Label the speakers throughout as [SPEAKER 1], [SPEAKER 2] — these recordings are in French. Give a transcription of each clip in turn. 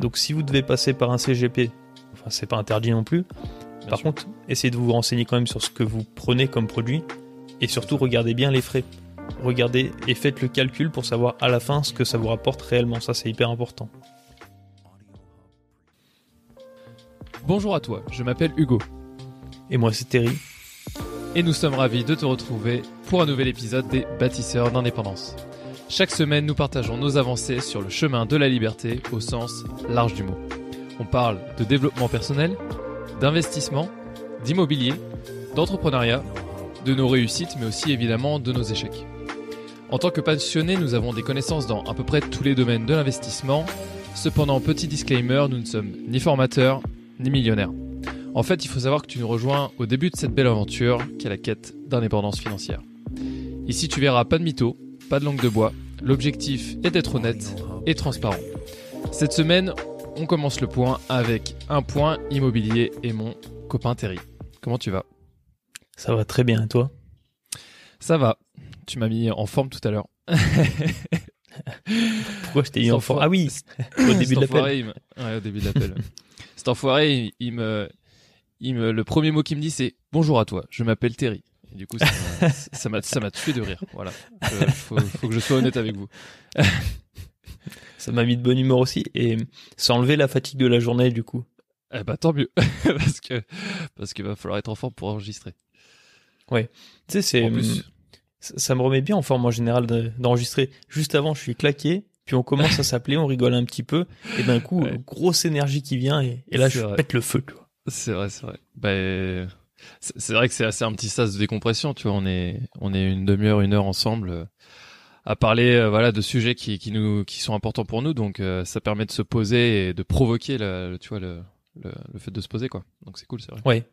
[SPEAKER 1] Donc si vous devez passer par un CGP, enfin c'est pas interdit non plus. par contre, essayez de vous renseigner quand même sur ce que vous prenez comme produit et surtout regardez bien les frais. Regardez et faites le calcul pour savoir à la fin ce que ça vous rapporte réellement. Ça c'est hyper important.
[SPEAKER 2] Bonjour à toi, je m'appelle Hugo.
[SPEAKER 1] Et moi c'est Terry.
[SPEAKER 2] Et nous sommes ravis de te retrouver pour un nouvel épisode des Bâtisseurs d'indépendance. Chaque semaine, nous partageons nos avancées sur le chemin de la liberté au sens large du mot. On parle de développement personnel, d'investissement, d'immobilier, d'entrepreneuriat, de nos réussites, mais aussi évidemment de nos échecs. En tant que passionnés, nous avons des connaissances dans à peu près tous les domaines de l'investissement. Cependant, petit disclaimer, nous ne sommes ni formateurs, ni millionnaires. En fait, il faut savoir que tu nous rejoins au début de cette belle aventure qui est la quête d'indépendance financière. Ici, tu verras pas de mythos, pas de langue de bois. L'objectif est d'être honnête et transparent. Cette semaine, on commence le point avec un point immobilier et mon copain Terry. Comment tu vas?
[SPEAKER 1] Ça va très bien, et toi?
[SPEAKER 2] Ça va. Tu m'as mis en forme tout à l'heure.
[SPEAKER 1] Pourquoi je t'ai mis en forme? Ah oui, au début de l'appel.
[SPEAKER 2] Ouais, au début de l'appel. Cet enfoiré, il me, il me, le premier mot qu'il me dit, c'est bonjour à toi. Je m'appelle Terry du coup, ça m'a, ça m'a tué de rire. Voilà. Il faut, que je sois honnête avec vous.
[SPEAKER 1] ça m'a mis de bonne humeur aussi et ça enlevé la fatigue de la journée du coup.
[SPEAKER 2] Eh bah tant mieux parce que parce qu'il va falloir être en forme pour enregistrer.
[SPEAKER 1] Ouais. Tu sais c'est ça me remet bien en forme en général d'enregistrer. Juste avant, je suis claqué, puis on commence à s'appeler, on rigole un petit peu, et d'un coup, grosse énergie qui vient, et, là, je pète le feu,
[SPEAKER 2] C'est vrai, c'est vrai. Bah, c'est vrai que c'est assez un petit sas de décompression, tu vois. On est, on est une demi-heure, une heure ensemble euh, à parler, euh, voilà, de sujets qui, qui nous, qui sont importants pour nous. Donc, euh, ça permet de se poser et de provoquer, le, tu vois, le, le, le, fait de se poser, quoi. Donc, c'est cool, c'est vrai.
[SPEAKER 1] Ouais,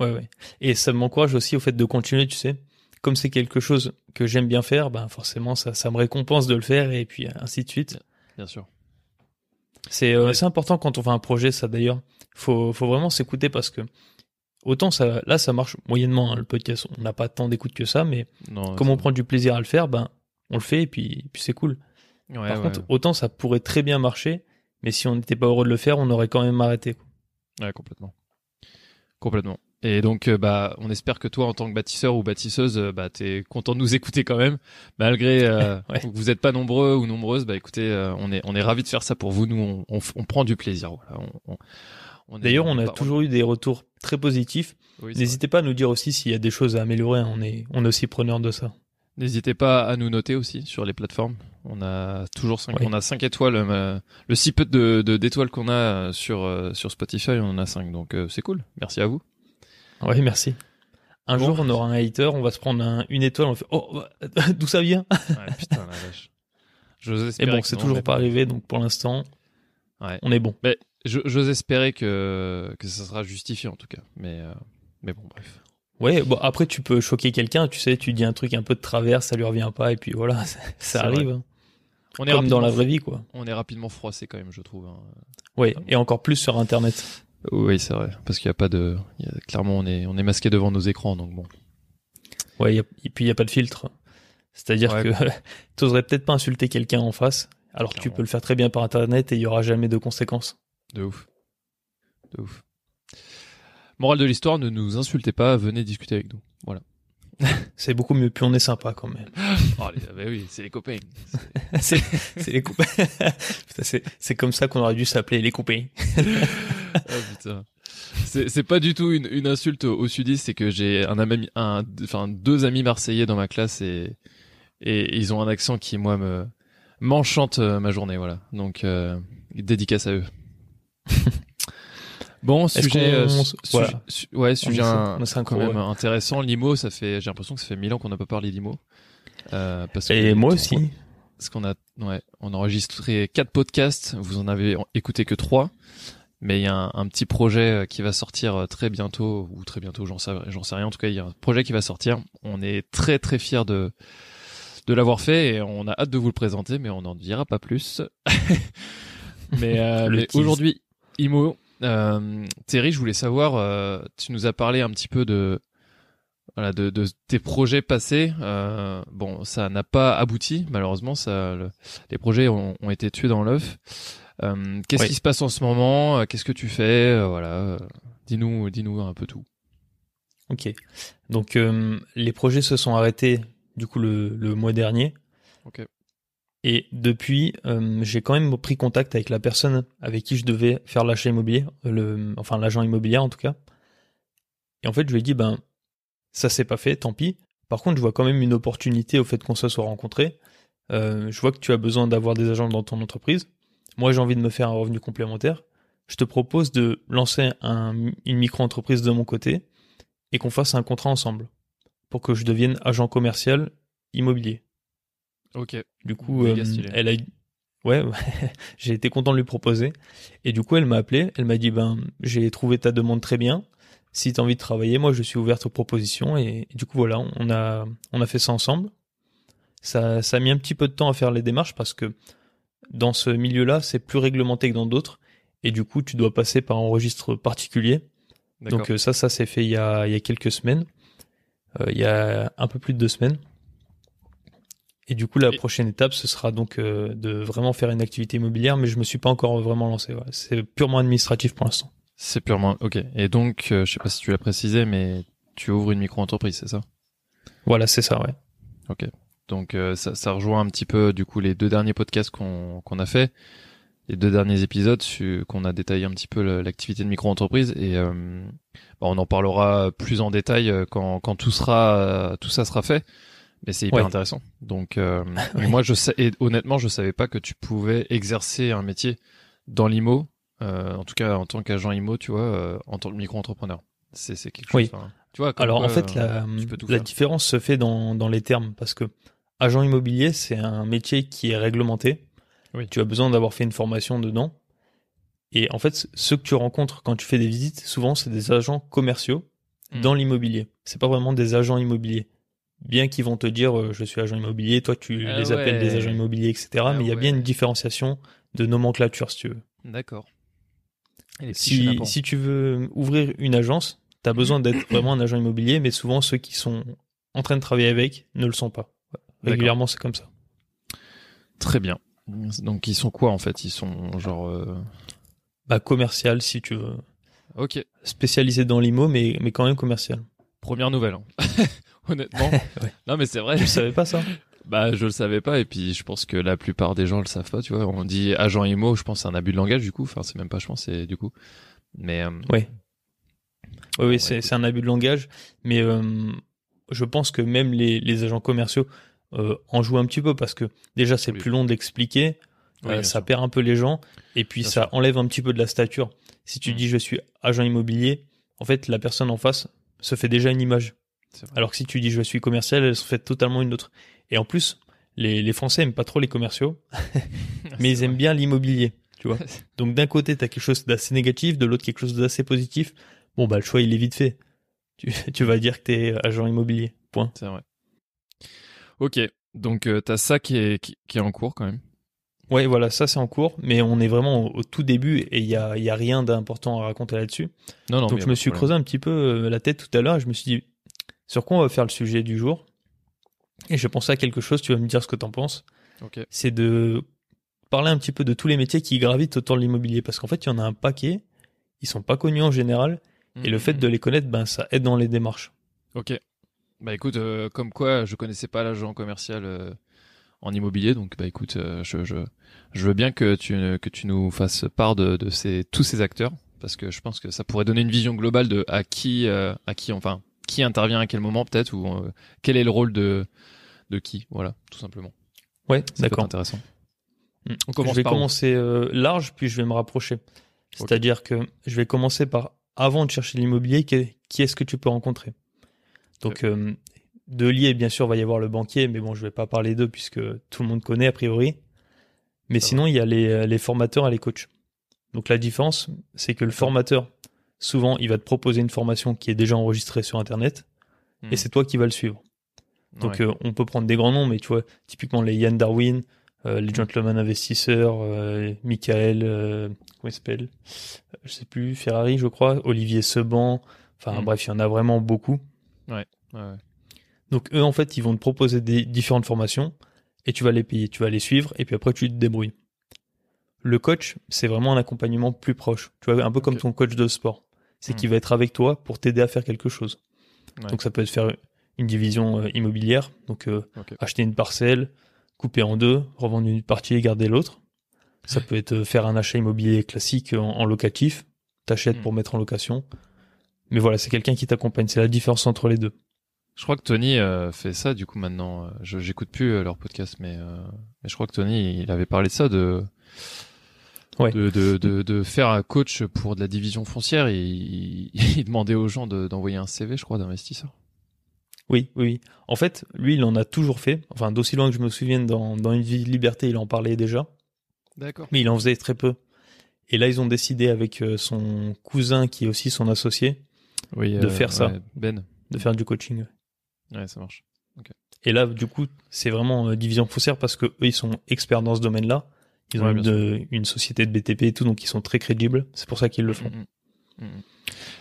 [SPEAKER 1] ouais, ouais. Et ça m'encourage aussi au fait de continuer, tu sais. Comme c'est quelque chose que j'aime bien faire, ben forcément, ça, ça me récompense de le faire et puis ainsi de suite.
[SPEAKER 2] Bien sûr.
[SPEAKER 1] C'est c'est important quand on fait un projet, ça d'ailleurs. Faut, faut vraiment s'écouter parce que Autant ça, là, ça marche moyennement, hein, le podcast. On n'a pas tant d'écoute que ça, mais comme on prend du plaisir à le faire, ben, on le fait et puis, puis c'est cool. Par contre, autant ça pourrait très bien marcher, mais si on n'était pas heureux de le faire, on aurait quand même arrêté.
[SPEAKER 2] Ouais, complètement. Complètement. Et donc, euh, bah, on espère que toi, en tant que bâtisseur ou bâtisseuse, euh, bah, t'es content de nous écouter quand même, malgré euh, que vous n'êtes pas nombreux ou nombreuses. Bah, écoutez, on est on est ravis de faire ça pour vous. Nous, on, on, prend du plaisir. Voilà. On,
[SPEAKER 1] D'ailleurs, on a toujours eu des retours très positifs. N'hésitez pas à nous dire aussi s'il y a des choses à améliorer. On est, on est aussi preneur de ça.
[SPEAKER 2] N'hésitez pas à nous noter aussi sur les plateformes. On a toujours 5 on a cinq étoiles. Euh, le si peu de d'étoiles qu'on a sur euh, sur Spotify, on en a 5 donc euh, c'est cool. Merci à vous.
[SPEAKER 1] Oui, merci. Un jour, on aura un hater, on va se prendre une étoile, on fait oh d'où ça vient?
[SPEAKER 2] Ouais, Putain la vache.
[SPEAKER 1] Et bon, c'est toujours pas arrivé, donc pour l'instant, on est bon.
[SPEAKER 2] Mais J'ose espérer que, que ça sera justifié en tout cas. Mais, euh, mais bon, bref.
[SPEAKER 1] Ouais, bon, après tu peux choquer quelqu'un, tu sais, tu dis un truc un peu de travers, ça lui revient pas, et puis voilà, ça, arrive. Hein. On est Comme dans la vraie vie, quoi.
[SPEAKER 2] On est rapidement froissé quand même, je trouve. Hein.
[SPEAKER 1] Oui, et encore plus sur Internet.
[SPEAKER 2] Oui, c'est vrai, parce qu'il y a pas de, clairement, on est, on est masqué devant nos écrans, donc bon.
[SPEAKER 1] Ouais, et puis il y a pas de filtre. C'est-à-dire que tu oserais peut-être pas insulter quelqu'un en face, alors que tu peux le faire très bien par Internet et il y aura jamais de conséquences.
[SPEAKER 2] De ouf. De ouf. Morale de l'histoire, ne nous insultez pas, venez discuter avec nous. Voilà.
[SPEAKER 1] c'est beaucoup mieux, puis on est sympa quand même.
[SPEAKER 2] oh, bah oui, c'est les copains.
[SPEAKER 1] c'est les copains. c'est comme ça qu'on aurait dû s'appeler les copains.
[SPEAKER 2] oh, putain. C'est pas du tout une, une insulte au sudiste, c'est que j'ai un ami, un, enfin deux amis marseillais dans ma classe et et ils ont un accent qui moi me m'enchante euh, ma journée, voilà. Donc euh, dédicace à eux. Bon, sujet, euh, ouais, sujet quand même intéressant. Limo, ça fait, j'ai l'impression que ça fait mille ans qu'on n'a pas parlé d'Imo.
[SPEAKER 1] Euh, parce Et moi aussi.
[SPEAKER 2] Parce qu'on a, ouais, on a enregistré quatre podcasts. Vous en avez écouté que trois. Mais il y a un, petit projet euh, qui va sortir euh, très bientôt, ou très bientôt, j'en sais, j'en sais rien. En tout cas, il y a un projet qui va sortir. On est très très fiers de, de l'avoir fait et on a hâte de vous le présenter, mais on n'en dira pas plus. mais, euh, mais aujourd'hui, Imo, euh, Thierry, je voulais savoir, euh, tu nous as parlé un petit peu de voilà de, de tes projets passés. Euh, bon, ça n'a pas abouti malheureusement. Ça, les projets ont, ont été tués dans l'œuf. Qu'est-ce qui se passe en ce moment? Qu'est-ce que tu fais? Voilà, dis-nous, dis-nous un peu tout.
[SPEAKER 1] Ok. Donc les projets se sont arrêtés du coup le, le mois dernier. Et depuis, euh, j'ai quand même pris contact avec la personne avec qui je devais faire l'achat immobilier, le, enfin l'agent immobilier en tout cas. Et en fait, je lui ai dit, ben, ça s'est pas fait, tant pis. Par contre, je vois quand même une opportunité au fait qu'on se soit rencontrés. Euh, je vois que tu as besoin d'avoir des agents dans ton entreprise. Moi, j'ai envie de me faire un revenu complémentaire. Je te propose de lancer un, une micro-entreprise de mon côté et qu'on fasse un contrat ensemble pour que je devienne agent commercial immobilier.
[SPEAKER 2] Ok.
[SPEAKER 1] Du coup, euh, elle a Ouais, j'ai été content de lui proposer. Et du coup, elle m'a appelé. Elle m'a dit, ben, j'ai trouvé ta demande très bien. Si tu as envie de travailler, moi, je suis ouverte aux propositions. Et, du coup, voilà, on a, on a fait ça ensemble. Ça, ça a mis un petit peu de temps à faire les démarches parce que dans ce milieu-là, c'est plus réglementé que dans d'autres. Et du coup, tu dois passer par un registre particulier. Donc euh, ça, ça s'est fait il y a, il y a quelques semaines. Euh, il y a un peu plus de deux semaines. Et du coup, la prochaine étape, ce sera donc euh, de vraiment faire une activité immobilière, mais je me suis pas encore vraiment lancé. C'est purement administratif pour l'instant.
[SPEAKER 2] C'est purement ok. Et donc, euh, je sais pas si tu l'as précisé, mais tu ouvres une micro-entreprise, c'est ça?
[SPEAKER 1] Voilà, c'est ça, ouais.
[SPEAKER 2] Ok. Donc euh, ça, ça, rejoint un petit peu du coup les deux derniers podcasts qu'on qu'on a fait, les deux derniers épisodes qu'on a détaillé un petit peu l'activité de micro-entreprise et bah, on en parlera plus en détail quand quand tout sera tout ça sera fait. Mais c'est hyper intéressant. Donc, euh, moi, je sais, et honnêtement, je savais pas que tu pouvais exercer un métier dans l'IMO, euh, en tout cas en tant qu'agent IMO, tu vois, euh, en tant que micro-entrepreneur. C'est, c'est quelque chose.
[SPEAKER 1] Oui. tu vois. Alors en fait, la, la différence se fait dans, dans les termes parce que agent immobilier, c'est un métier qui est réglementé. Oui. Tu as besoin d'avoir fait une formation dedans. Et en fait, ceux que tu rencontres quand tu fais des visites, souvent, c'est des agents commerciaux hmm. dans l'immobilier. C'est pas vraiment des agents immobiliers bien qu'ils vont te dire euh, je suis agent immobilier, toi tu ah les appelles des agents immobiliers, etc. Ah mais il y a bien une différenciation de nomenclature si tu veux.
[SPEAKER 2] D'accord.
[SPEAKER 1] Si, si tu veux ouvrir une agence, tu as besoin d'être vraiment un agent immobilier, mais souvent ceux qui sont en train de travailler avec ne le sont pas. Régulièrement c'est comme ça.
[SPEAKER 2] Très bien. Donc ils sont quoi en fait? Ils sont genre... Euh...
[SPEAKER 1] Bah commercial si tu veux.
[SPEAKER 2] Ok.
[SPEAKER 1] Spécialisé dans l'IMO mais, mais quand même commercial.
[SPEAKER 2] Première nouvelle. Hein. honnêtement. Non, mais c'est vrai.
[SPEAKER 1] Je savais pas ça?
[SPEAKER 2] Bah, je le savais pas, et puis je pense que la plupart des gens le savent pas, tu vois. On dit agent IMO, je pense c'est un abus de langage, du coup. Enfin, c'est même pas, je pense, c'est du coup. Mais. Euh...
[SPEAKER 1] Oui. Oui, oui, c'est, c'est un abus de langage, mais euh, je pense que même les, les agents commerciaux euh, en jouent un petit peu parce que déjà c'est plus long d'expliquer, euh, ça perd un peu les gens, et puis ça enlève un petit peu de la stature. Si tu mm. dis je suis agent immobilier, en fait la personne en face se fait déjà une image. Alors que si tu dis je suis commercial, elles sont faites totalement une autre. Et en plus, les, les Français aiment pas trop les commerciaux, mais ils aiment bien l'immobilier, tu vois. Donc d'un côté, tu as quelque chose d'assez négatif, de l'autre quelque chose d'assez positif. Bon bah le choix il est vite fait. Tu, tu vas dire que tu es agent immobilier. Point.
[SPEAKER 2] C'est vrai. Ok, donc euh, tu as ça qui est, qui, est en cours quand même.
[SPEAKER 1] Ouais, voilà, ça c'est en cours, mais on est vraiment au, tout début et il y a, y a rien d'important à raconter là-dessus. Non, non. Donc je me suis creusé un petit peu euh, la tête tout à l'heure et je me suis dit, sur quoi on va faire le sujet du jour? Et je pensais à quelque chose, tu vas me dire ce que t'en penses. C'est de parler un petit peu de tous les métiers qui gravitent autour de l'immobilier, parce qu'en fait, il y en a un paquet, ils sont pas connus en général, et le fait de les connaître, ben, ça aide dans les démarches.
[SPEAKER 2] Ok. Bah écoute, euh, comme quoi, je connaissais pas l'agent commercial euh, en immobilier, donc bah écoute, euh, je, je, je veux bien que tu que tu nous fasses part de, de ces tous ces acteurs, parce que je pense que ça pourrait donner une vision globale de à qui à qui enfin qui intervient à quel moment peut-être ou quel est le rôle de de qui voilà tout simplement.
[SPEAKER 1] Ouais d'accord.
[SPEAKER 2] intéressant.
[SPEAKER 1] Hmm. On commence je vais commencer large puis je vais me rapprocher. C'est-à-dire que je vais commencer par avant de chercher l'immobilier qui, est-ce que tu peux rencontrer? Donc euh, de lier bien sûr va y avoir le banquier mais bon je vais pas parler d'eux puisque tout le monde connaît a priori mais sinon il y a les, les formateurs et les coachs donc la différence c'est que le formateur souvent il va te proposer une formation qui est déjà enregistrée sur internet et hmm. c'est toi qui vas le suivre. Donc euh, on peut prendre des grands noms, mais tu vois, typiquement les Yann Darwin, euh, les Gentleman Investisseurs, euh, Michael, euh, comment il s'appelle? Je sais plus, Ferrari je crois, Olivier Seban, enfin hmm. bref, il y en a vraiment beaucoup.
[SPEAKER 2] Ouais, ouais,
[SPEAKER 1] Donc eux en fait ils vont te proposer des différentes formations et tu vas les payer, tu vas les suivre et puis après tu te débrouilles. Le coach, c'est vraiment un accompagnement plus proche. Tu vois, un peu comme ton coach de sport. C'est hmm. qu'il va être avec toi pour t'aider à faire quelque chose. Donc ça peut être faire une division euh, immobilière, donc euh, acheter une parcelle, couper en deux, revendre une partie et garder l'autre. Ça peut être faire un achat immobilier classique en, locatif, t'achètes hmm. pour mettre en location. Mais voilà, c'est quelqu'un qui t'accompagne. C'est la différence entre les deux.
[SPEAKER 2] Je crois que Tony euh, fait ça du coup maintenant. Euh, je j'écoute plus euh, leur podcast, mais, mais je crois que Tony il avait parlé de ça de de, de, de, de, faire un coach pour de la division foncière et il, il demandait aux gens d'envoyer un CV, je crois, d'investisseur.
[SPEAKER 1] Oui, oui. En fait, lui, il en a toujours fait. Enfin, d'aussi loin que je me souvienne, dans, dans Une vie de liberté, il en parlait déjà.
[SPEAKER 2] D'accord.
[SPEAKER 1] Mais il en faisait très peu. Et là, ils ont décidé avec son cousin, qui est aussi son associé, oui, de faire ça.
[SPEAKER 2] Ben.
[SPEAKER 1] De faire du coaching.
[SPEAKER 2] Ouais, ça marche.
[SPEAKER 1] Et là, du coup, c'est vraiment euh, division foncière parce que eux, ils sont experts dans ce domaine-là. Ils ont une, société de BTP et tout, donc ils sont très crédibles. C'est pour ça qu'ils le font.
[SPEAKER 2] Mm, mm, mm,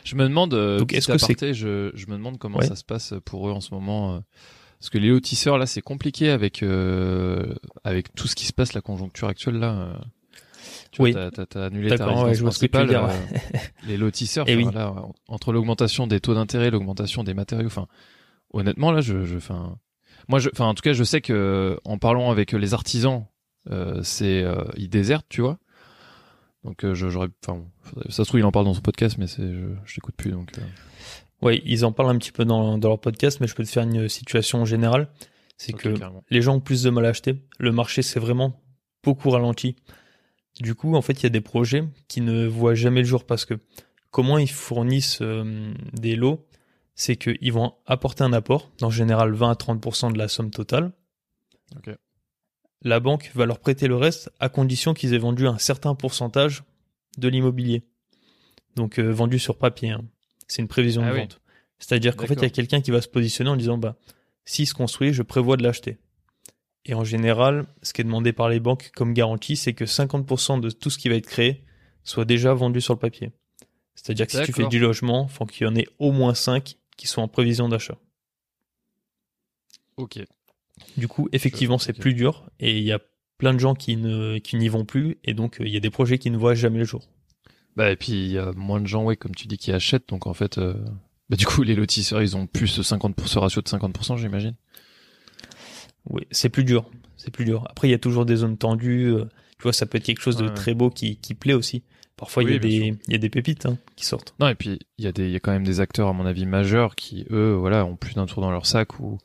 [SPEAKER 2] je me demande, euh, donc, est-ce que c'est je, je, me demande comment ça se passe pour eux en ce moment. Euh, parce que les lotisseurs, là, c'est compliqué avec avec tout ce qui se passe, la conjoncture actuelle là. Tu
[SPEAKER 1] oui.
[SPEAKER 2] t'as, annulé ta résidence principale. les lotisseurs, eh entre l'augmentation des taux d'intérêt, l'augmentation des matériaux, enfin, honnêtement là je je enfin moi je enfin en tout cas je sais que en parlant avec les artisans euh, c'est euh, ils désertent tu vois donc euh, j'aurais enfin ça se trouve il en parle dans son podcast mais c'est je, je l'écoute plus donc euh.
[SPEAKER 1] oui ils en parlent un petit peu dans, dans leur podcast mais je peux te faire une situation générale c'est que les gens ont plus de mal à acheter le marché c'est vraiment beaucoup ralenti du coup en fait il y a des projets qui ne voient jamais le jour parce que comment ils fournissent des lots c'est qu'ils vont apporter un apport, en général 20 à 30% de la somme totale. La banque va leur prêter le reste à condition qu'ils aient vendu un certain pourcentage de l'immobilier. Donc euh, vendu sur papier. Hein. C'est une prévision de ah vente. C'est-à-dire qu'en fait, il y a quelqu'un qui va se positionner en disant bah si se construit, je prévois de l'acheter. Et en général, ce qui est demandé par les banques comme garantie, c'est que 50% de tout ce qui va être créé soit déjà vendu sur le papier. C'est-à-dire que si tu fais du logement, faut qu'il y en ait au moins 5 qui sont en prévision d'achat.
[SPEAKER 2] Ok.
[SPEAKER 1] Du coup, effectivement, c'est plus dur et il y a plein de gens qui n'y vont plus et donc euh, il y a des projets qui ne voient jamais le jour.
[SPEAKER 2] Bah et puis il y a moins de gens, ouais, comme tu dis, qui achètent. Donc en fait, euh, bah du coup, les lotisseurs, ils ont plus ce 50 ce ratio de 50%, j'imagine.
[SPEAKER 1] Oui, c'est plus dur. C'est plus dur. Après, il y a toujours des zones tendues. Euh, tu vois, ça peut être quelque chose de très beau qui, qui plaît aussi. Parfois, il y, a des, il y a des pépites hein, qui sortent.
[SPEAKER 2] Non, et puis il y a des, il y a quand même des acteurs, à mon avis, majeurs qui, eux, voilà, ont plus d'un tour dans leur sac ou,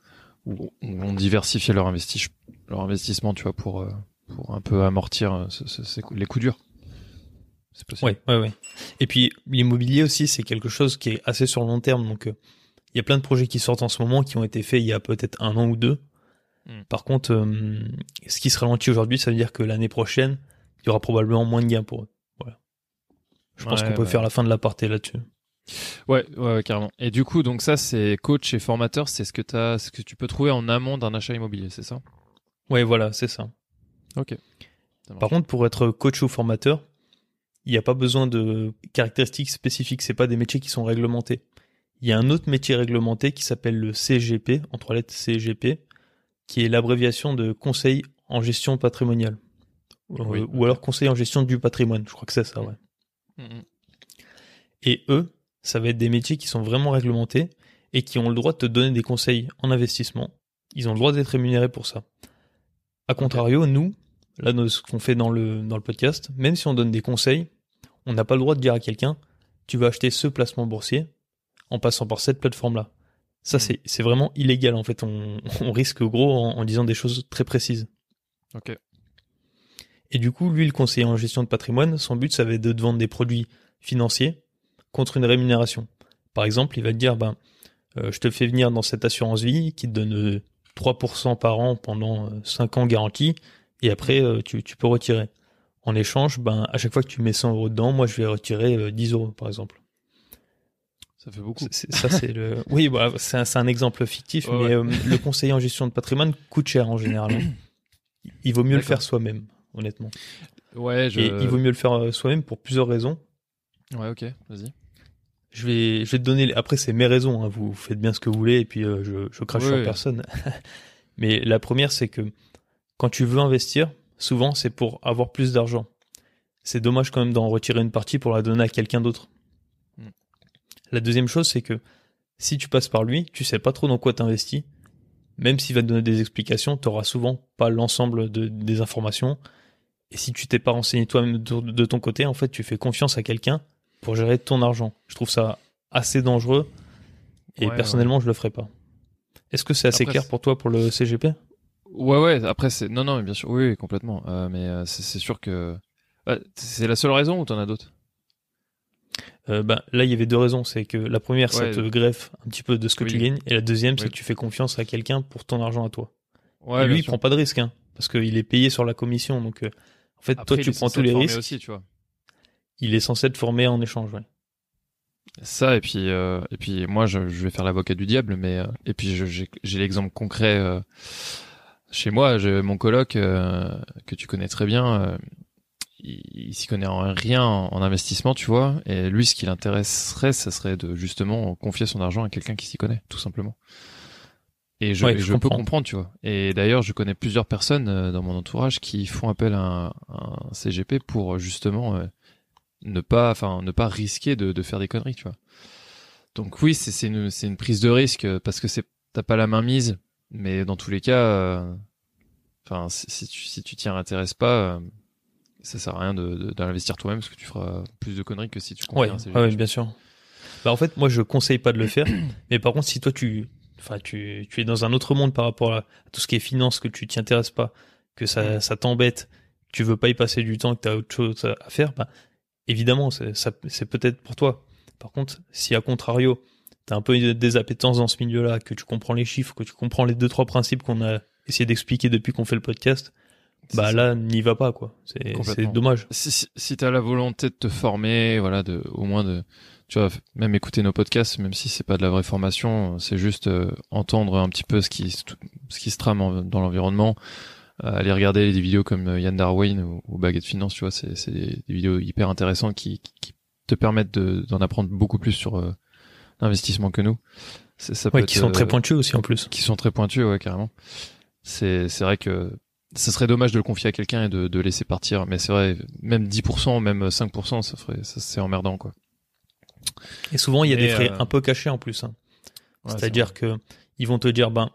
[SPEAKER 2] ou ont diversifié leur, investi leur investissement, tu vois, pour, euh, pour un peu amortir euh, les coups durs.
[SPEAKER 1] C'est possible. Ouais, ouais, ouais. Et puis l'immobilier aussi, c'est quelque chose qui est assez sur le long terme. Donc, euh, il y a plein de projets qui sortent en ce moment qui ont été faits il y a peut-être un an ou deux. Hmm. Par contre, ce qui se ralentit aujourd'hui, ça veut dire que l'année prochaine, il y aura probablement moins de gains pour eux. Je pense qu'on peut faire la fin de l'aparté là-dessus.
[SPEAKER 2] Ouais, ouais, carrément. Et du coup, donc ça, c'est coach et formateur, c'est ce que as, ce que tu peux trouver en amont d'un achat immobilier, c'est ça?
[SPEAKER 1] Ouais, voilà, c'est ça.
[SPEAKER 2] Ok.
[SPEAKER 1] Par contre, pour être coach ou formateur, il n'y a pas besoin de caractéristiques spécifiques. C'est pas des métiers qui sont réglementés. Il y a un autre métier réglementé qui s'appelle le CGP, en trois lettres CGP, qui est l'abréviation de conseil en gestion patrimoniale. Euh, ou alors conseil en gestion du patrimoine. Je crois que c'est ça, ouais. Mm-hmm. Et eux, ça va être des métiers qui sont vraiment réglementés et qui ont le droit de te donner des conseils en investissement. Ils ont le droit d'être rémunérés pour ça. A contrario, nous, là, ce qu'on fait dans le, dans le podcast, même si on donne des conseils, on n'a pas le droit de dire à quelqu'un, tu vas acheter ce placement boursier en passant par cette plateforme-là. Ça, mm. c'est vraiment illégal, en fait. On, risque gros en, en, disant des choses très précises.
[SPEAKER 2] Ok.
[SPEAKER 1] Et du coup, lui, le conseiller en gestion de patrimoine, son but, ça va être de te vendre des produits financiers contre une rémunération. Par exemple, il va te dire, ben, euh, je te fais venir dans cette assurance vie qui te donne 3% euh, par an pendant 5 euh, ans garantie, et après, tu, tu, peux retirer. En échange, ben, à chaque fois que tu mets 100 euros dedans, moi, je vais retirer 10 euros, par exemple.
[SPEAKER 2] Ça fait beaucoup.
[SPEAKER 1] ça, c'est le. Oui, bah, c'est un, un, exemple fictif, mais le conseiller en gestion de patrimoine coûte cher en général. Il vaut mieux le faire soi-même honnêtement.
[SPEAKER 2] Ouais, je...
[SPEAKER 1] Et il vaut mieux le faire euh, soi-même pour plusieurs raisons.
[SPEAKER 2] Ouais, ok, vas-y.
[SPEAKER 1] Je vais, je vais te donner. Après, c'est mes raisons. Hein. Vous faites bien ce que vous voulez, et puis euh, je, je crache sur personne. Mais la première, c'est que quand tu veux investir, souvent, c'est pour avoir plus d'argent. c'est dommage quand même d'en retirer une partie pour la donner à quelqu'un d'autre. La deuxième chose, c'est que si tu passes par lui, tu sais pas trop dans quoi t'investis. Même s'il va te donner des explications, tu auras souvent pas l'ensemble de, des informations. Et si tu t'es pas renseigné toi-même de, ton côté, en fait, tu fais confiance à quelqu'un pour gérer ton argent. Je trouve ça assez dangereux. Et personnellement, je le ferai pas. Est-ce que c'est assez clair pour toi pour le CGP
[SPEAKER 2] Ouais, ouais. Après, c'est non, non, bien sûr, oui, complètement. Euh, mais euh, c'est sûr que c'est la seule raison ou t'en as d'autres?
[SPEAKER 1] Euh, ben, là, il y avait deux raisons. C'est que la première, ça te greffe un petit peu de ce que tu gagnes. Et la deuxième, c'est que tu fais confiance à quelqu'un pour ton argent à toi. Ouais, et lui, il prend pas de risque, hein, parce qu'il est payé sur la commission. Donc, en fait, toi, tu prends tous les risques.
[SPEAKER 2] Aussi, tu vois.
[SPEAKER 1] Il est censé te former en échange, ouais.
[SPEAKER 2] Ça et puis euh, et puis moi je, je vais faire l'avocat du diable mais euh, et puis j'ai l'exemple concret euh, chez moi j'ai mon coloc que tu connais très bien il, s'y connaît en rien en, investissement tu vois. Et lui ce qui l'intéresserait ça serait de justement confier son argent à quelqu'un qui s'y connaît tout simplement. Et je, je, peux comprendre tu vois. Et d'ailleurs je connais plusieurs personnes dans mon entourage qui font appel à un, un CGP pour justement ne pas, enfin, ne pas risquer de, de faire des conneries, tu vois. Donc oui, c'est une, une prise de risque parce que c'est, t'as pas la main mise, mais dans tous les cas, euh, enfin, si, tu, si tu t'y intéresses pas, euh, ça sert à rien de, d'investir toi-même parce que tu feras plus de conneries que si tu
[SPEAKER 1] comprends. Ouais, ouais, bien sûr. Bah en fait, moi, je conseille pas de le faire, mais par contre, si toi tu, enfin, tu, tu es dans un autre monde par rapport à tout ce qui est finance, que tu t'y intéresses pas, que ça, ça t'embête, tu veux pas y passer du temps, que t'as autre chose à faire, bah évidemment, c'est peut-être pour toi. Par contre, si à contrario, tu as un peu des appétences dans ce milieu-là, que tu comprends les chiffres, que tu comprends les deux trois principes qu'on a essayé d'expliquer depuis qu'on fait le podcast, bah là, n'y va pas quoi. C'est dommage.
[SPEAKER 2] Si, si, tu as la volonté de te former, voilà, de au moins de tu vois même écouter nos podcasts même si c'est pas de la vraie formation, c'est juste euh, entendre un petit peu ce qui ce qui se trame dans l'environnement, euh, aller regarder des vidéos comme euh, Yann Darwin ou, ou Baguette Finance, tu vois, c'est, c'est des, vidéos hyper intéressantes qui, qui te permettent de, d'en apprendre beaucoup plus sur euh, l'investissement que nous.
[SPEAKER 1] C'est, ça ouais, qui sont très pointus aussi en plus.
[SPEAKER 2] Qui sont très pointus, ouais, carrément. C'est, c'est vrai que ce serait dommage de le confier à quelqu'un et de, de laisser partir, mais c'est vrai, même 10%, même 5%, ça ferait, ça, c'est emmerdant, quoi.
[SPEAKER 1] Et souvent, il y a des frais un peu cachés en plus. Hein. C'est-à-dire que ils vont te dire, ben,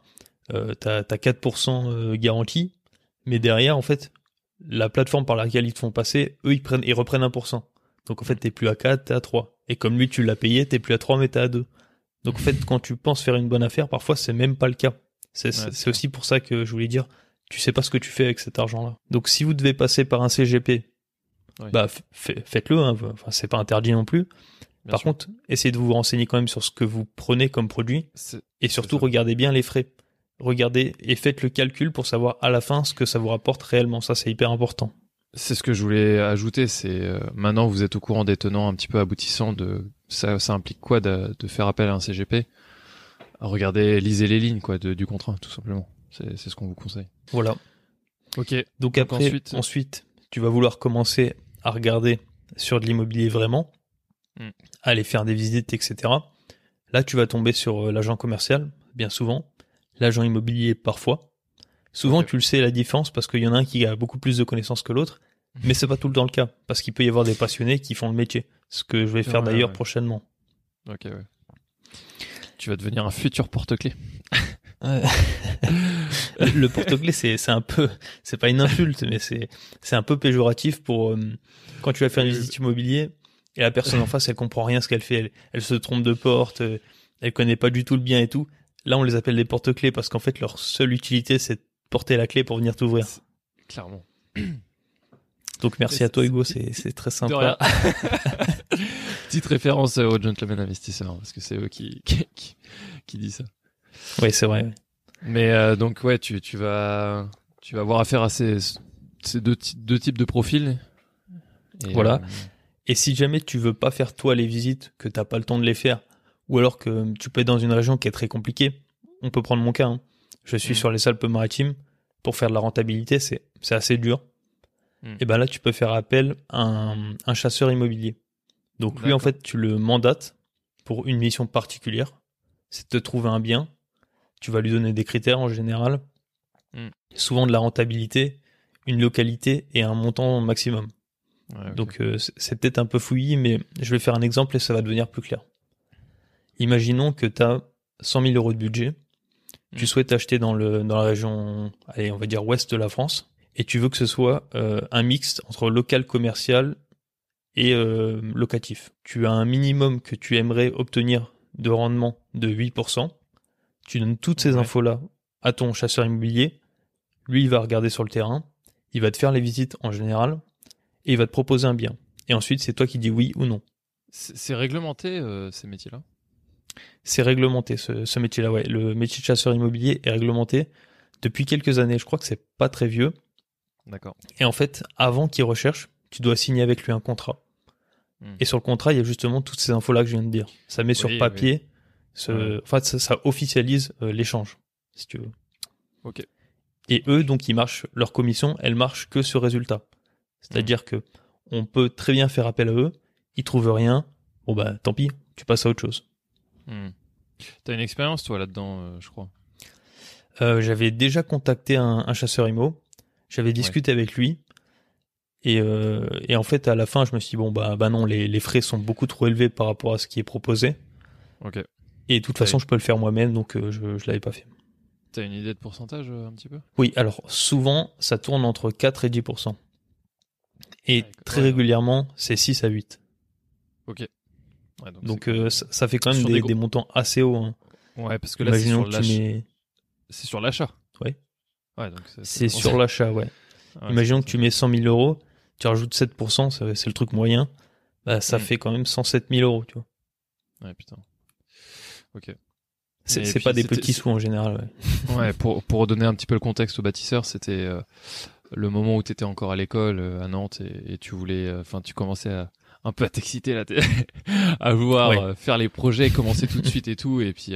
[SPEAKER 1] euh, t'as, t'as 4% garantie, mais derrière, en fait, la plateforme par laquelle ils te font passer, eux, ils prennent, ils reprennent 1%. Donc, en fait, t'es plus à 4, t'es à 3. Et comme lui, tu l'as payé, t'es plus à 3, mais t'es à 2. Donc, en fait, quand tu penses faire une bonne affaire, parfois, c'est même pas le cas. C'est aussi pour ça que je voulais dire, tu sais pas ce que tu fais avec cet argent-là. Donc, si vous devez passer par un CGP, bah, faites-le, hein. Enfin, c'est pas interdit non plus. par contre, essayez de vous renseigner quand même sur ce que vous prenez comme produit. Et surtout, regardez bien les frais regardez et faites le calcul pour savoir à la fin ce que ça vous rapporte réellement. Ça, c'est hyper important.
[SPEAKER 2] C'est ce que je voulais ajouter. C'est euh, maintenant vous êtes au courant des tenants un petit peu aboutissants de ça. Ça implique quoi de, faire appel à un CGP Regardez, lisez les lignes quoi du contrat, tout simplement. C'est ce qu'on vous conseille.
[SPEAKER 1] Voilà.
[SPEAKER 2] Ok.
[SPEAKER 1] Donc, après, ensuite... ensuite, tu vas vouloir commencer à regarder sur de l'immobilier vraiment, hmm. aller faire des visites, etc. Là, tu vas tomber sur euh, l'agent commercial, bien souvent l'agent immobilier parfois. Souvent, tu le sais la différence parce qu'il y en a un qui a beaucoup plus de connaissances que l'autre, mais c'est pas tout le temps le cas parce qu'il peut y avoir des passionnés qui font le métier. Ce que je vais faire d'ailleurs prochainement.
[SPEAKER 2] Ok, ouais. Tu vas devenir un futur porte-clés.
[SPEAKER 1] le porte-clés, c'est, c'est un peu, c'est pas une insulte, mais c'est, c'est un peu péjoratif pour, euh, quand tu vas faire une visite immobilier et la personne en face, elle comprend rien ce qu'elle fait, elle, elle se trompe de porte, euh, elle connaît pas du tout le bien et tout. Là, on les appelle des porte-clés parce qu'en fait, leur seule utilité, c'est de porter la clé pour venir t'ouvrir.
[SPEAKER 2] Clairement.
[SPEAKER 1] Donc merci à toi Hugo, c'est très sympa.
[SPEAKER 2] Petite référence aux gentlemen investisseurs parce que c'est eux qui, qui, qui, disent ça.
[SPEAKER 1] Oui, c'est vrai.
[SPEAKER 2] Mais euh, donc ouais, tu, tu vas tu vas avoir affaire à ces, ces deux, deux types de profils.
[SPEAKER 1] voilà. Euh, et si jamais tu veux pas faire toi les visites, que t'as pas le temps de les faire, ou alors que tu peux être dans une région qui est très compliquée. On peut prendre mon cas. Hein. Je suis mm. sur les Alpes-Maritimes. Pour faire de la rentabilité, c'est c'est assez dur. Mm. Et ben là, tu peux faire appel à un, un chasseur immobilier. Donc lui, en fait, tu le mandates pour une mission particulière. C'est de te trouver un bien. Tu vas lui donner des critères en général. Mm. Souvent de la rentabilité, une localité et un montant maximum. Donc euh, c'est peut-être un peu fouillis, mais je vais faire un exemple et ça va devenir plus clair. Imaginons que tu as 100 000 euros de budget, tu hmm. souhaites acheter dans, le, dans la région, allez, on va dire ouest de la France, et tu veux que ce soit euh, un mix entre local commercial et euh, locatif. Tu as un minimum que tu aimerais obtenir de rendement de 8%. Tu donnes toutes ces infos-là à ton chasseur immobilier. Lui, il va regarder sur le terrain. Il va te faire les visites en général et il va te proposer un bien. Et ensuite, c'est toi qui dis oui ou non.
[SPEAKER 2] C'est réglementé euh, ces métiers-là?
[SPEAKER 1] C'est réglementé ce, métier-là, ouais. Le métier de chasseur immobilier est réglementé depuis quelques années. Je crois que c'est pas très vieux.
[SPEAKER 2] D'accord.
[SPEAKER 1] Et en fait, avant qu'il recherche, tu dois signer avec lui un contrat. Hmm. Et sur le contrat, il y a justement toutes ces infos-là que je viens de dire. Ça met sur papier, ce... enfin, ça, officialise euh, l'échange, si tu veux.
[SPEAKER 2] Ok.
[SPEAKER 1] Et eux, donc, ils marchent, leur commission, elle marche que sur résultat. C'est-à-dire que on peut très bien faire appel à eux, ils trouvent rien, bon bah tant pis, tu passes à autre chose.
[SPEAKER 2] Hmm. T'as une expérience toi là-dedans, euh, je crois?
[SPEAKER 1] Euh, j'avais déjà contacté un, chasseur IMO, j'avais discuté avec lui, et, euh, et, en fait à la fin je me suis dit bon bah bah non les, les frais sont beaucoup trop élevés par rapport à ce qui est proposé.
[SPEAKER 2] Ok.
[SPEAKER 1] Et de toute façon je peux le faire moi-même donc je je l'avais pas fait.
[SPEAKER 2] T'as une idée de pourcentage un petit peu?
[SPEAKER 1] Oui alors souvent ça tourne entre 4 et 10%. Et très régulièrement, c'est 6 à 8.
[SPEAKER 2] Ok.
[SPEAKER 1] donc, euh, ça, fait quand même des, montants assez hauts. Hein.
[SPEAKER 2] Ouais, parce que là, c'est sur l'achat. C'est sur l'achat.
[SPEAKER 1] Ouais. c'est sur l'achat, ouais. Imaginons que tu mets 100 000 euros, tu rajoutes 7%, c'est le truc moyen. Bah, ça hmm. fait quand même 107 000 euros, tu vois.
[SPEAKER 2] Ouais, putain. Ok.
[SPEAKER 1] C'est pas des petits sous en général,
[SPEAKER 2] ouais. ouais, pour, pour redonner un petit peu le contexte aux bâtisseurs, c'était euh, le moment où tu étais encore à l'école euh, à Nantes et, tu voulais, euh, enfin, tu commençais à, un peu à t'exciter là, à vouloir euh, faire les projets, commencer tout de suite et tout. Et puis,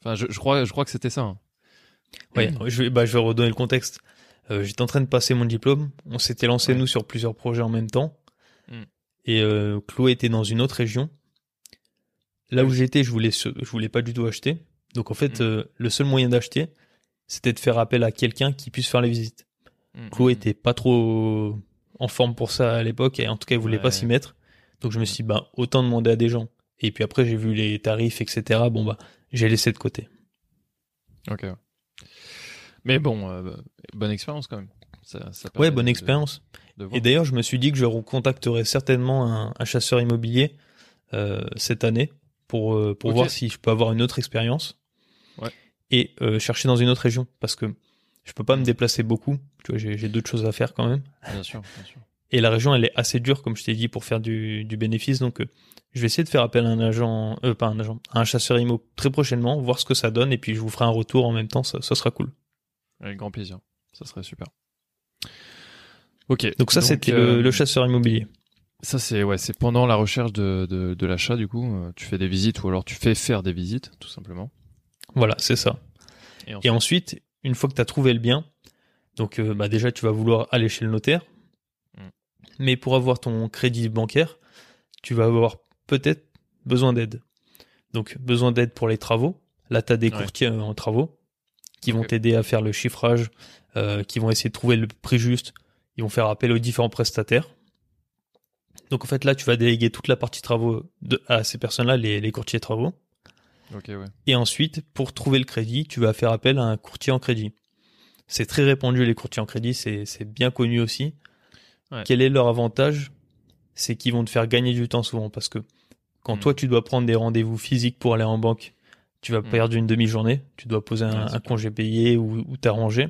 [SPEAKER 2] enfin, je, crois, je crois que c'était ça. Hein.
[SPEAKER 1] Oui, je vais, bah, je vais redonner le contexte. J'étais en train de passer mon diplôme. On s'était lancé nous sur plusieurs projets en même temps. Mm. Et Chloé était dans une autre région. Là où j'étais, je voulais, je voulais pas du tout acheter. Donc en fait, mm. le seul moyen d'acheter, c'était de faire appel à quelqu'un qui puisse faire les visites. Mm, Chloé mm, mm. était pas trop en forme pour ça à l'époque et en tout cas, il voulait pas s'y mettre. Donc je me suis dit, bah, autant demander à des gens. Et puis après, j'ai vu les tarifs, etc. Bon, bah, j'ai laissé de côté.
[SPEAKER 2] Ok. Mais bon, euh, bonne expérience quand même. Ça,
[SPEAKER 1] ouais, bonne expérience. et d'ailleurs, je me suis dit que je recontacterais certainement un, chasseur immobilier euh, cette année pour, euh, voir si je peux avoir une autre expérience.
[SPEAKER 2] Ouais.
[SPEAKER 1] Et chercher dans une autre région. Parce que je peux pas me déplacer beaucoup. Tu vois, j'ai d'autres choses à faire quand même.
[SPEAKER 2] Bien sûr, bien sûr.
[SPEAKER 1] Et la région, elle est assez dure, comme je t'ai dit, pour faire du, du bénéfice. Donc, euh, je vais essayer de faire appel à un agent, euh, pas un agent, à un chasseur IMO très prochainement, voir ce que ça donne, et puis je vous ferai un retour en même temps. Ça, ça sera cool.
[SPEAKER 2] Avec grand plaisir. Ça serait super. Ok.
[SPEAKER 1] Donc ça, c'était le, le, euh, chasseur immobilier.
[SPEAKER 2] Ça, c'est ouais, c'est pendant la recherche de, de, de l'achat, du coup, euh, tu fais des visites ou alors tu fais faire des visites, tout simplement.
[SPEAKER 1] Voilà, c'est ça. Et ensuite, et ensuite, une fois que tu as trouvé le bien, donc euh, bah déjà tu vas vouloir aller chez le notaire, mm. mais pour avoir ton crédit bancaire, tu vas avoir peut-être besoin d'aide. Donc besoin d'aide pour les travaux. Là tu as des courtiers euh, en travaux qui vont t'aider à faire le chiffrage, euh, qui vont essayer de trouver le prix juste, ils vont faire appel aux différents prestataires. Donc en fait là tu vas déléguer toute la partie travaux de, à ces personnes-là, les, les courtiers travaux. Et ensuite, pour trouver le crédit, tu vas faire appel à un courtier en crédit. C'est très répandu les courtiers en crédit, c'est bien connu aussi. Quel est leur avantage? C'est qu'ils vont te faire gagner du temps souvent parce que quand hmm. toi tu dois prendre des rendez-vous physiques pour aller en banque, tu vas hmm. perdre une demi-journée, tu dois poser un, congé payé ou, t'arranger.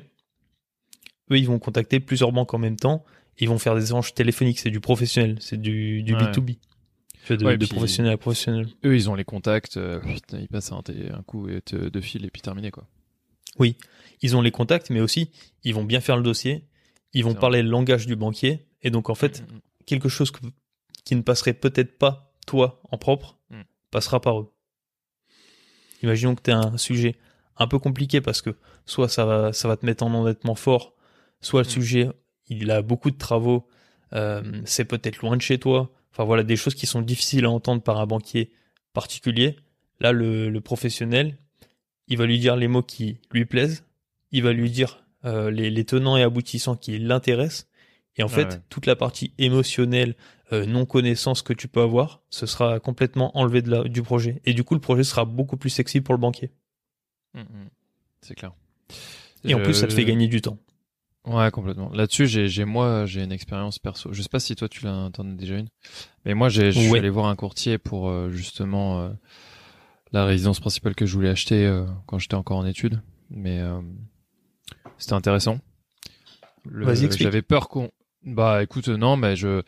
[SPEAKER 1] Eux, ils vont contacter plusieurs banques en même temps, ils vont faire des échanges téléphoniques, c'est du professionnel, c'est du, du B2B de, professionnel à professionnel.
[SPEAKER 2] Eux, ils ont les contacts, euh, ils passent un, un coup et de fil et puis terminé quoi.
[SPEAKER 1] Oui, ils ont les contacts, mais aussi ils vont bien faire le dossier, ils vont parler le langage du banquier, et donc en fait, mm, mm, mm. quelque chose qui ne passerait peut-être pas toi en propre passera par eux. Imaginons que tu as un sujet un peu compliqué parce que soit ça va, ça va te mettre en endettement fort, soit le sujet il a beaucoup de travaux, euh, c'est peut-être loin de chez toi, Enfin voilà, des choses qui sont difficiles à entendre par un banquier particulier. Là, le, professionnel, il va lui dire les mots qui lui plaisent, il va lui dire euh, les, tenants et aboutissants qui l'intéressent, Et en fait, toute la partie émotionnelle, euh, non connaissance que tu peux avoir, ce sera complètement enlevé de la, du projet. Et du coup, le projet sera beaucoup plus sexy pour le banquier.
[SPEAKER 2] Mmh, mmh. C'est clair.
[SPEAKER 1] Et en plus, ça te fait gagner du temps.
[SPEAKER 2] Ouais, complètement. Là-dessus, j'ai, j'ai moi, j'ai une expérience perso. Je sais pas si toi tu l'as, t'en as déjà une, mais moi, j'ai, je suis allé voir un courtier pour euh, justement euh, la résidence principale que je voulais acheter euh, quand j'étais encore en études. Mais c'était intéressant.
[SPEAKER 1] Vas-y,
[SPEAKER 2] J'avais peur qu'on. Bah, écoute, non, mais je.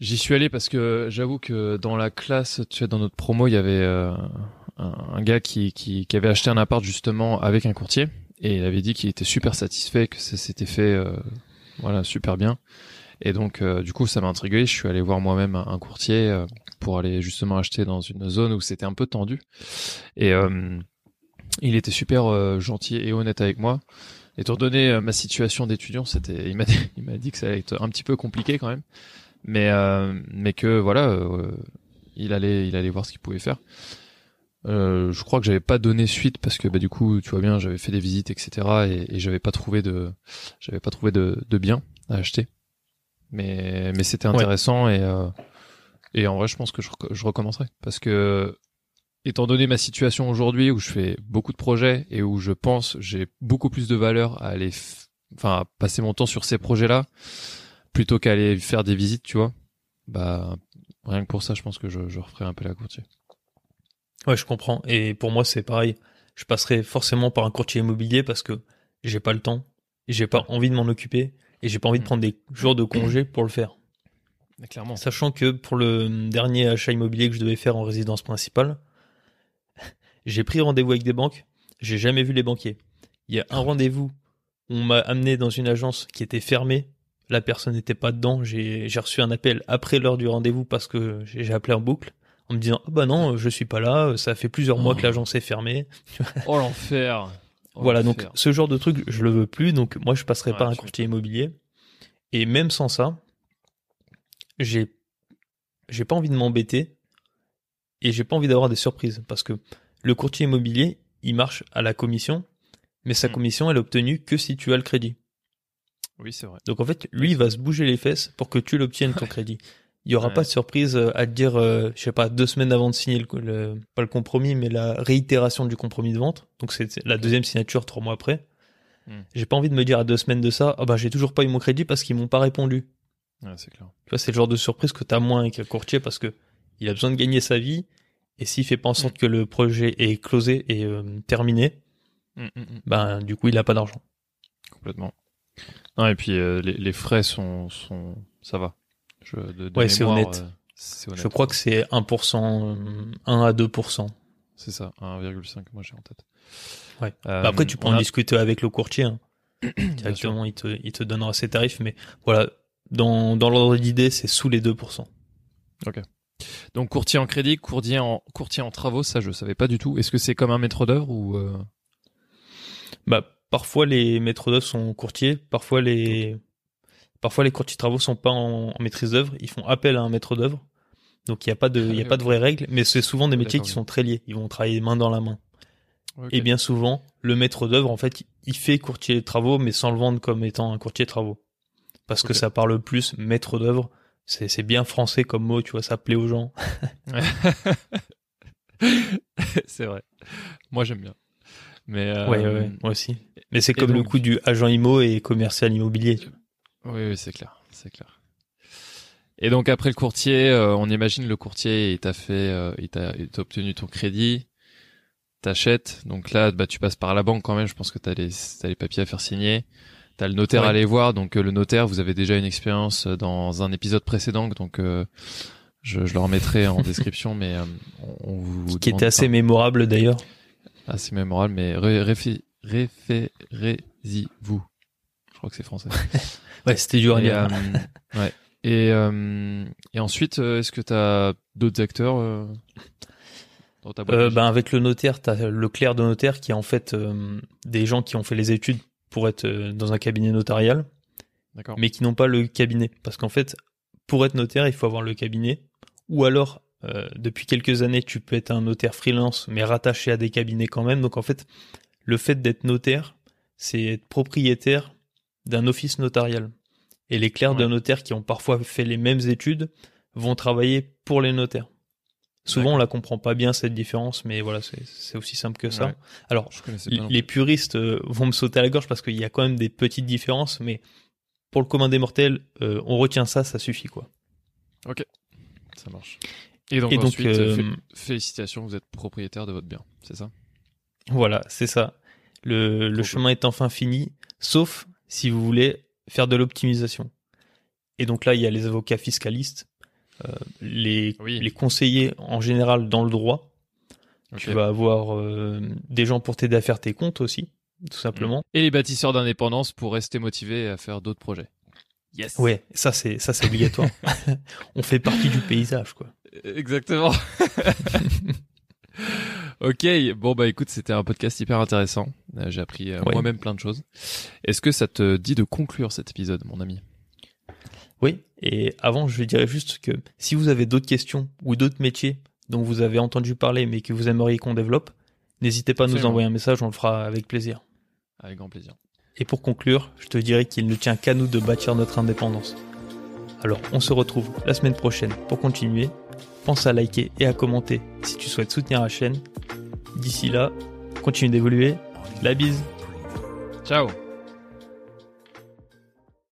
[SPEAKER 2] J'y suis allé parce que j'avoue que dans la classe, tu sais, dans notre promo, il y avait un, un, gars qui, qui, qui avait acheté un appart justement avec un courtier et il avait dit qu'il était super satisfait que ça s'était fait euh, voilà super bien. Et donc euh, du coup ça m'a intrigué. Je suis allé voir moi-même un, courtier euh, pour aller justement acheter dans une zone où c'était un peu tendu. Et il était super gentil et honnête avec moi. Étant donné ma situation d'étudiant c'était il m'a dit, il m'a dit que ça allait être un petit peu compliqué quand même. Mais mais que voilà il allait il allait voir ce qu'il pouvait faire euh, je crois que j'avais pas donné suite parce que bah du coup tu vois bien j'avais fait des visites etc et, et j'avais pas trouvé de j'avais pas trouvé de, de bien à acheter. Mais mais c'était intéressant et euh, et en vrai je pense que je, je recommencerai. Parce que étant donné ma situation aujourd'hui où je fais beaucoup de projets et où je pense j'ai beaucoup plus de valeur à aller enfin passer mon temps sur ces projets là plutôt qu'à aller faire des visites tu vois bah rien que pour ça je pense que je, je referai un peu la courtier
[SPEAKER 1] Ouais, je comprends. Et pour moi, c'est pareil. Je passerai forcément par un courtier immobilier parce que j'ai pas le temps, j'ai pas envie de m'en occuper et j'ai pas envie de mm. prendre des jours de congé pour le faire.
[SPEAKER 2] clairement.
[SPEAKER 1] Sachant que pour le dernier achat immobilier que je devais faire en résidence principale, j'ai pris rendez-vous avec des banques, j'ai jamais vu les banquiers. Il y a un rendez-vous, on m'a amené dans une agence qui était fermée, la personne n'était pas dedans, j'ai reçu un appel après l'heure du rendez-vous parce que j'ai appelé en boucle en me disant ah bah non je suis pas là ça fait plusieurs mois que oh. l'agence est fermée.
[SPEAKER 2] Oh l'enfer.
[SPEAKER 1] Oh, voilà donc ce genre de truc je le veux plus donc moi je passerai pas un courtier immobilier. Et même sans ça j'ai j'ai pas envie de m'embêter et j'ai pas envie d'avoir des surprises parce que le courtier immobilier il marche à la commission mais sa hmm. commission elle est obtenue que si tu as le crédit.
[SPEAKER 2] Oui c'est vrai.
[SPEAKER 1] Donc en fait lui il va se bouger les fesses pour que tu l'obtiennes ton crédit il y aura pas de surprise euh, à te dire, euh, je sais pas, deux semaines avant de signer le, pas le compromis, mais la réitération du compromis de vente. Donc c'est la deuxième signature trois mois après. Hmm. J'ai pas envie de me dire à deux semaines de ça, ah bah j'ai toujours pas eu mon crédit parce qu'ils m'ont pas répondu.
[SPEAKER 2] Ouais, c'est clair.
[SPEAKER 1] Tu vois, c'est le genre de surprise que t'as moins avec un courtier parce que il a besoin de gagner sa vie et s'il fait pas en sorte hmm. que le projet est closé et euh, terminé, hmm, ben du coup il a pas d'argent.
[SPEAKER 2] Complètement. Non et puis les, les, frais sont sont ça va.
[SPEAKER 1] Je, ouais, c'est honnête. Euh, je crois que c'est 1%, 1 à 2%.
[SPEAKER 2] C'est ça, 1,5 moi j'ai en tête.
[SPEAKER 1] Ouais. Euh, bah, après tu peux en discuter avec le courtier. Hein. Directement, il te, il te donnera ses tarifs, mais voilà, dans, dans l'ordre d'idée, c'est sous les 2%.
[SPEAKER 2] Ok. Donc courtier en crédit, courtier en courtier en travaux, ça je savais pas du tout. Est-ce que c'est comme un maître d'œuvre ou euh...
[SPEAKER 1] Bah parfois les maîtres d'œuvre sont courtiers, parfois les Parfois, les courtiers travaux sont pas en, maîtrise d'œuvre, ils font appel à un maître d'œuvre. Donc il n'y a pas de, il y a pas de vraies règles, mais c'est souvent des métiers qui sont très liés. Ils vont travailler main dans la main. Et bien souvent, le maître d'œuvre, en fait, il fait courtier de travaux, mais sans le vendre comme étant un courtier de travaux. Parce que ça parle plus maître d'œuvre. C'est, c'est bien français comme mot, tu vois, ça plaît aux gens.
[SPEAKER 2] c'est vrai. Moi, j'aime bien. Mais euh...
[SPEAKER 1] ouais, ouais, moi aussi. Mais c'est comme le coup du agent immo et commercial immobilier.
[SPEAKER 2] Oui, oui c'est clair, c'est clair. Et donc après le courtier, euh, on imagine le courtier, il t'a fait, euh, il t'a obtenu ton crédit, t'achètes. Donc là, bah tu passes par la banque quand même. Je pense que t'as les, as les papiers à faire signer. T'as le notaire à aller voir. Donc euh, le notaire, vous avez déjà une expérience dans un épisode précédent. Donc je, je le remettrai en description, mais on, vous
[SPEAKER 1] qui était assez mémorable d'ailleurs.
[SPEAKER 2] Assez mémorable, mais référez-y-vous. Je crois que c'est français.
[SPEAKER 1] Ouais, c'était dur à
[SPEAKER 2] dire. Euh, ouais. Et, euh, et ensuite, euh, est-ce que tu as d'autres acteurs
[SPEAKER 1] dans ta boîte ben Avec le notaire, tu as le clerc de notaire qui est en fait des gens qui ont fait les études pour être dans un cabinet notarial, mais qui n'ont pas le cabinet. Parce qu'en fait, pour être notaire, il faut avoir le cabinet. Ou alors, depuis quelques années, tu peux être un notaire freelance, mais rattaché à des cabinets quand même. Donc en fait, le fait d'être notaire, c'est être propriétaire d'un office notarial. Et les clercs de notaires qui ont parfois fait les mêmes études vont travailler pour les notaires. Souvent, on la comprend pas bien cette différence, mais voilà, c'est aussi simple que ça. Alors, les puristes euh, vont me sauter à la gorge parce qu'il y a quand même des petites différences, mais pour le commun des mortels, euh, on retient ça, ça suffit quoi.
[SPEAKER 2] Ok, ça marche. Et donc, ensuite, euh, félicitations, vous êtes propriétaire de votre bien, c'est ça?
[SPEAKER 1] Voilà, c'est ça. Le, le chemin est enfin fini, sauf si vous voulez faire de l'optimisation. Et donc là, il y a les avocats fiscalistes euh, les, les conseillers en général dans le droit. Tu vas avoir euh, des gens pour t'aider à faire tes comptes aussi, tout simplement.
[SPEAKER 2] Et les bâtisseurs d'indépendance pour rester motivés à faire d'autres projets.
[SPEAKER 1] Yes. Ouais, ça c'est ça c'est obligatoire. On fait partie du paysage quoi.
[SPEAKER 2] Exactement. ok, bon bah écoute, c'était un podcast hyper intéressant. Euh, j'ai appris moi-même plein de choses. Est-ce que ça te dit de conclure cet épisode, mon ami?
[SPEAKER 1] Oui, et avant, je dirais juste que si vous avez d'autres questions ou d'autres métiers dont vous avez entendu parler mais que vous aimeriez qu'on développe, n'hésitez pas à nous envoyer un message, on le fera avec plaisir.
[SPEAKER 2] Avec grand plaisir.
[SPEAKER 1] Et pour conclure, je te dirais qu'il ne tient qu'à nous de bâtir notre indépendance. Alors, on se retrouve la semaine prochaine pour continuer. Pense à liker et à commenter si tu souhaites soutenir la chaîne. D'ici là, continue d'évoluer. La bise.
[SPEAKER 2] Ciao